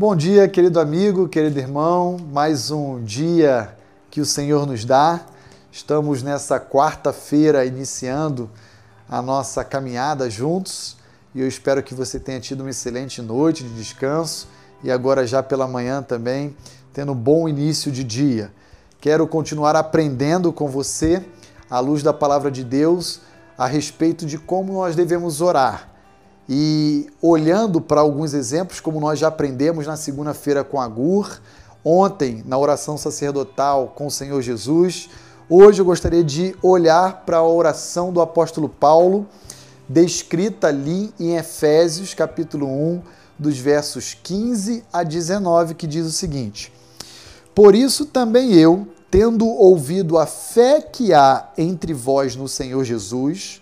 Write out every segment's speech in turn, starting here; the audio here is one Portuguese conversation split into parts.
Bom dia, querido amigo, querido irmão. Mais um dia que o Senhor nos dá. Estamos nessa quarta-feira iniciando a nossa caminhada juntos e eu espero que você tenha tido uma excelente noite de descanso e agora já pela manhã também tendo um bom início de dia. Quero continuar aprendendo com você, à luz da palavra de Deus, a respeito de como nós devemos orar. E olhando para alguns exemplos, como nós já aprendemos na segunda-feira com a Gur, ontem na oração sacerdotal com o Senhor Jesus, hoje eu gostaria de olhar para a oração do apóstolo Paulo, descrita ali em Efésios, capítulo 1, dos versos 15 a 19, que diz o seguinte: Por isso também eu, tendo ouvido a fé que há entre vós no Senhor Jesus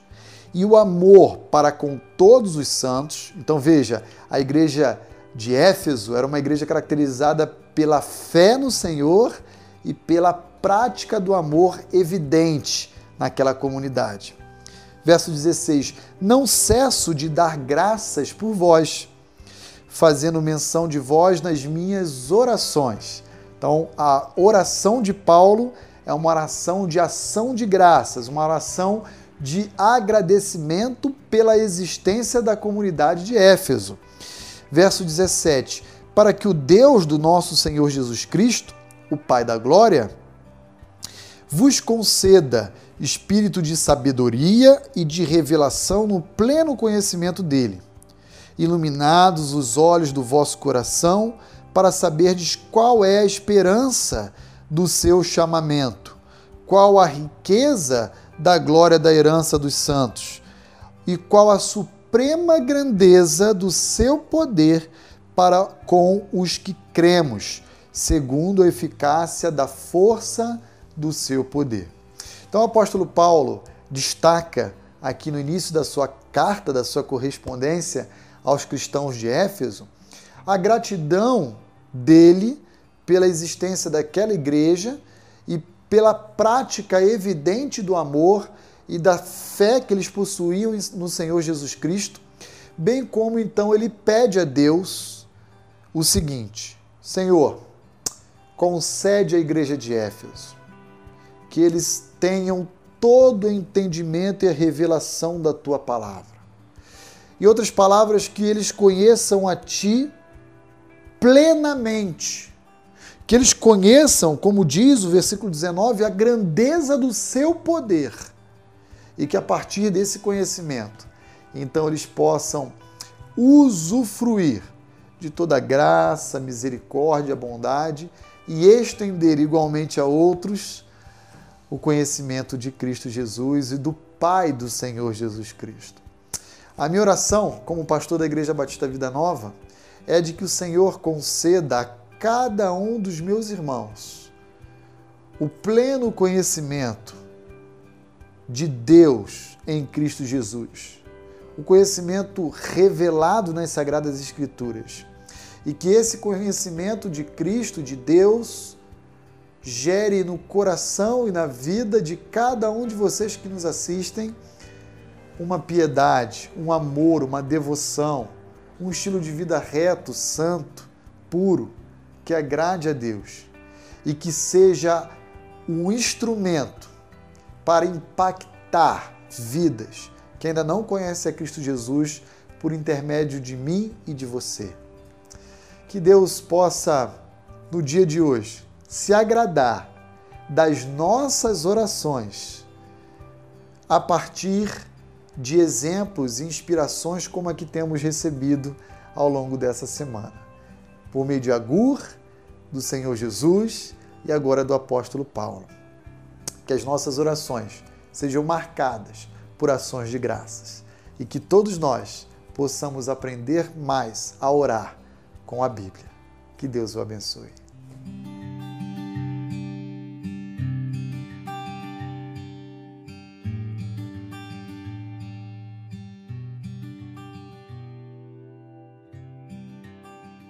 e o amor para com todos os santos. Então veja, a igreja de Éfeso era uma igreja caracterizada pela fé no Senhor e pela prática do amor evidente naquela comunidade. Verso 16: Não cesso de dar graças por vós, fazendo menção de vós nas minhas orações então, a oração de Paulo é uma oração de ação de graças, uma oração de agradecimento pela existência da comunidade de Éfeso. Verso 17: Para que o Deus do nosso Senhor Jesus Cristo, o Pai da Glória, vos conceda espírito de sabedoria e de revelação no pleno conhecimento dele, iluminados os olhos do vosso coração, para saberdes qual é a esperança do seu chamamento, qual a riqueza da glória da herança dos santos e qual a suprema grandeza do seu poder para com os que cremos, segundo a eficácia da força do seu poder. Então o apóstolo Paulo destaca aqui no início da sua carta, da sua correspondência aos cristãos de Éfeso, a gratidão dele pela existência daquela igreja e pela prática evidente do amor e da fé que eles possuíam no Senhor Jesus Cristo, bem como então ele pede a Deus o seguinte: Senhor, concede à igreja de Éfeso que eles tenham todo o entendimento e a revelação da tua palavra. Em outras palavras, que eles conheçam a ti plenamente. Que eles conheçam, como diz o versículo 19, a grandeza do seu poder. E que a partir desse conhecimento, então eles possam usufruir de toda a graça, misericórdia, bondade e estender igualmente a outros o conhecimento de Cristo Jesus e do Pai do Senhor Jesus Cristo. A minha oração, como pastor da Igreja Batista Vida Nova, é de que o Senhor conceda a cada um dos meus irmãos. O pleno conhecimento de Deus em Cristo Jesus, o conhecimento revelado nas Sagradas Escrituras, e que esse conhecimento de Cristo, de Deus, gere no coração e na vida de cada um de vocês que nos assistem uma piedade, um amor, uma devoção um estilo de vida reto, santo, puro, que agrade a Deus e que seja um instrumento para impactar vidas que ainda não conhecem a Cristo Jesus por intermédio de mim e de você. Que Deus possa, no dia de hoje, se agradar das nossas orações a partir de exemplos e inspirações como a que temos recebido ao longo dessa semana. Por meio de Agur, do Senhor Jesus e agora do apóstolo Paulo. Que as nossas orações sejam marcadas por ações de graças e que todos nós possamos aprender mais a orar com a Bíblia. Que Deus o abençoe.